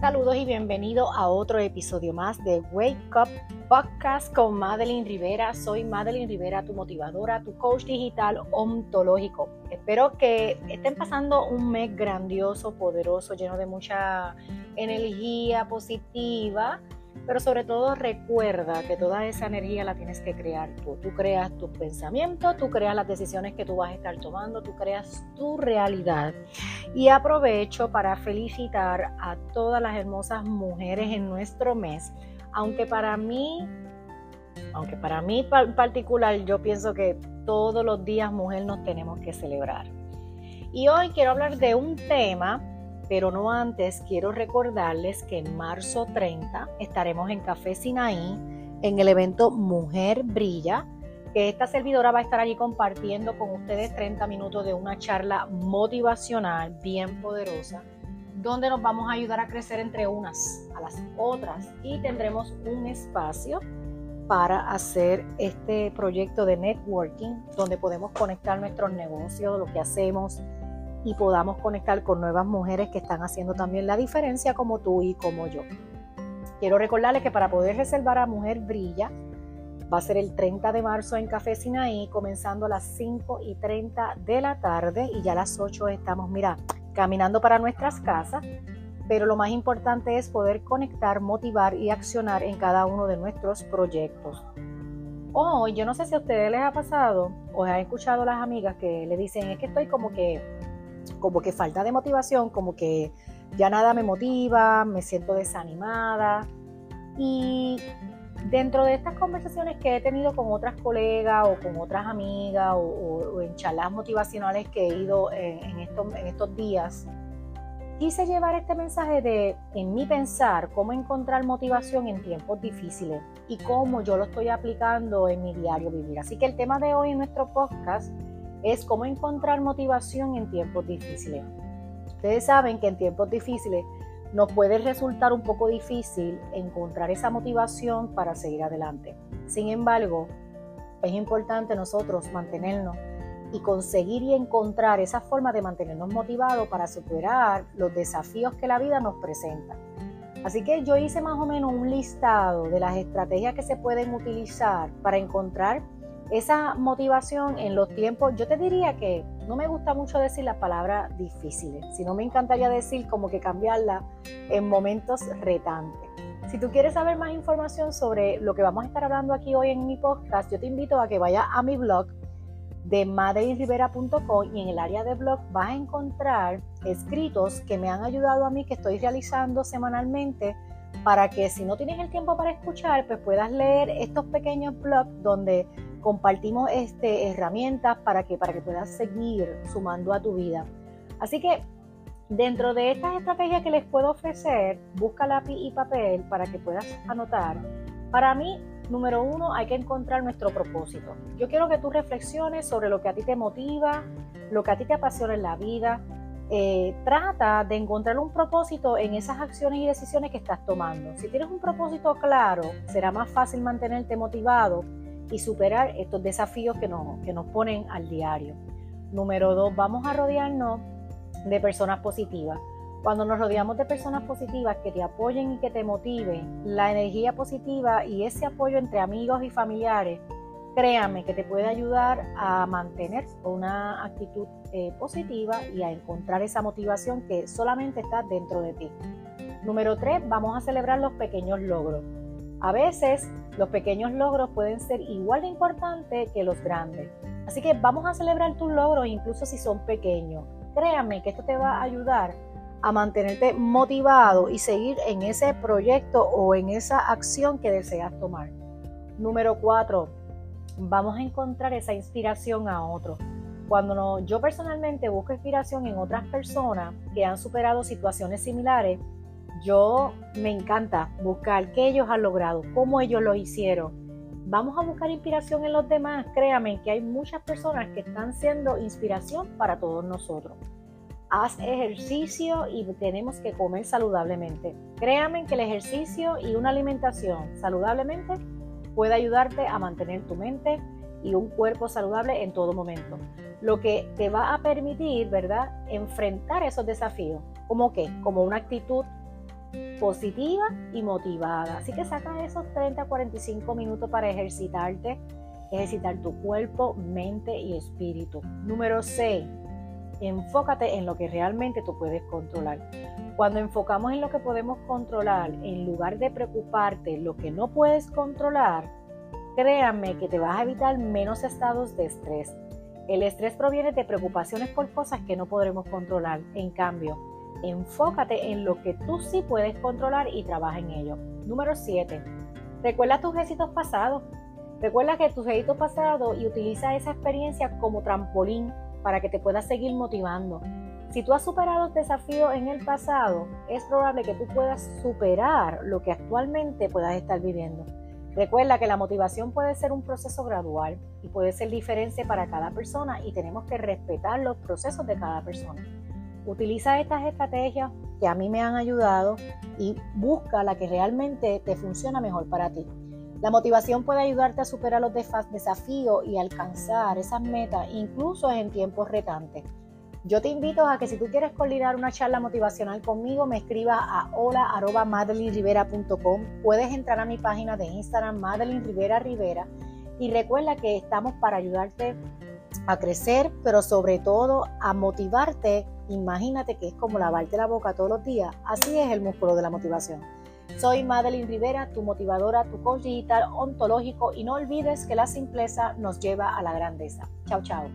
Saludos y bienvenido a otro episodio más de Wake Up Podcast con Madeline Rivera. Soy Madeline Rivera, tu motivadora, tu coach digital ontológico. Espero que estén pasando un mes grandioso, poderoso, lleno de mucha energía positiva pero sobre todo recuerda que toda esa energía la tienes que crear tú. Tú creas tus pensamientos, tú creas las decisiones que tú vas a estar tomando, tú creas tu realidad. Y aprovecho para felicitar a todas las hermosas mujeres en nuestro mes, aunque para mí, aunque para mí en particular yo pienso que todos los días mujer nos tenemos que celebrar. Y hoy quiero hablar de un tema pero no antes quiero recordarles que en marzo 30 estaremos en Café Sinaí en el evento Mujer Brilla, que esta servidora va a estar allí compartiendo con ustedes 30 minutos de una charla motivacional bien poderosa, donde nos vamos a ayudar a crecer entre unas a las otras y tendremos un espacio para hacer este proyecto de networking donde podemos conectar nuestros negocios, lo que hacemos, y podamos conectar con nuevas mujeres que están haciendo también la diferencia como tú y como yo. Quiero recordarles que para poder reservar a Mujer Brilla va a ser el 30 de marzo en Café Sinaí, comenzando a las 5 y 30 de la tarde y ya a las 8 estamos, mira, caminando para nuestras casas, pero lo más importante es poder conectar, motivar y accionar en cada uno de nuestros proyectos. Hoy, yo no sé si a ustedes les ha pasado o han escuchado las amigas que le dicen, es que estoy como que como que falta de motivación, como que ya nada me motiva, me siento desanimada. Y dentro de estas conversaciones que he tenido con otras colegas o con otras amigas o, en charlas motivacionales que he ido en, estos, en estos días, quise llevar este mensaje de, en mi pensar, cómo encontrar motivación en tiempos difíciles y cómo yo lo estoy aplicando en mi diario vivir. Así que el tema de hoy en nuestro podcast es cómo encontrar motivación en tiempos difíciles. Ustedes saben que en tiempos difíciles nos puede resultar un poco difícil encontrar esa motivación para seguir adelante. Sin embargo, es importante nosotros mantenernos y conseguir y encontrar esa forma de mantenernos motivados para superar los desafíos que la vida nos presenta. Así que yo hice más o menos un listado de las estrategias que se pueden utilizar para encontrar esa motivación en los tiempos, yo te diría que no me gusta mucho decir la palabra difíciles, sino me encantaría decir como que cambiarla en momentos retantes. Si tú quieres saber más información sobre lo que vamos a estar hablando aquí hoy en mi podcast, yo te invito a que vayas a mi blog de madeirivera.com y en el área de blog vas a encontrar escritos que me han ayudado a mí que estoy realizando semanalmente para que si no tienes el tiempo para escuchar, pues puedas leer estos pequeños blogs donde compartimos este, herramientas para que, para que puedas seguir sumando a tu vida. Así que dentro de estas estrategias que les puedo ofrecer, busca lápiz y papel para que puedas anotar. Para mí, número uno, hay que encontrar nuestro propósito. Yo quiero que tú reflexiones sobre lo que a ti te motiva, lo que a ti te apasiona en la vida. Eh, trata de encontrar un propósito en esas acciones y decisiones que estás tomando. Si tienes un propósito claro, será más fácil mantenerte motivado y superar estos desafíos que nos, que nos ponen al diario. Número dos, vamos a rodearnos de personas positivas. Cuando nos rodeamos de personas positivas que te apoyen y que te motiven, la energía positiva y ese apoyo entre amigos y familiares, créame que te puede ayudar a mantener una actitud eh, positiva y a encontrar esa motivación que solamente está dentro de ti. Número tres, vamos a celebrar los pequeños logros. A veces los pequeños logros pueden ser igual de importantes que los grandes. Así que vamos a celebrar tus logros incluso si son pequeños. Créame que esto te va a ayudar a mantenerte motivado y seguir en ese proyecto o en esa acción que deseas tomar. Número cuatro, vamos a encontrar esa inspiración a otros. Cuando no, yo personalmente busco inspiración en otras personas que han superado situaciones similares, yo me encanta buscar qué ellos han logrado, cómo ellos lo hicieron. Vamos a buscar inspiración en los demás. Créame que hay muchas personas que están siendo inspiración para todos nosotros. Haz ejercicio y tenemos que comer saludablemente. Créame que el ejercicio y una alimentación saludablemente puede ayudarte a mantener tu mente y un cuerpo saludable en todo momento. Lo que te va a permitir, ¿verdad?, enfrentar esos desafíos. ¿Cómo qué? Como una actitud positiva y motivada. Así que saca esos 30 a 45 minutos para ejercitarte, ejercitar tu cuerpo, mente y espíritu. Número 6. Enfócate en lo que realmente tú puedes controlar. Cuando enfocamos en lo que podemos controlar, en lugar de preocuparte lo que no puedes controlar, créanme que te vas a evitar menos estados de estrés. El estrés proviene de preocupaciones por cosas que no podremos controlar. En cambio, enfócate en lo que tú sí puedes controlar y trabaja en ello. Número 7. Recuerda tus éxitos pasados. Recuerda que tus éxitos pasados y utiliza esa experiencia como trampolín para que te puedas seguir motivando. Si tú has superado desafíos en el pasado, es probable que tú puedas superar lo que actualmente puedas estar viviendo. Recuerda que la motivación puede ser un proceso gradual y puede ser diferente para cada persona y tenemos que respetar los procesos de cada persona. Utiliza estas estrategias que a mí me han ayudado y busca la que realmente te funciona mejor para ti. La motivación puede ayudarte a superar los desafíos y alcanzar esas metas, incluso en tiempos retantes. Yo te invito a que si tú quieres coordinar una charla motivacional conmigo, me escribas a hola.madelinrivera.com. Puedes entrar a mi página de Instagram, Madeline Rivera Rivera. Y recuerda que estamos para ayudarte a crecer, pero sobre todo a motivarte. Imagínate que es como lavarte la boca todos los días. Así es el músculo de la motivación. Soy Madeline Rivera, tu motivadora, tu coach digital ontológico y no olvides que la simpleza nos lleva a la grandeza. Chao, chao.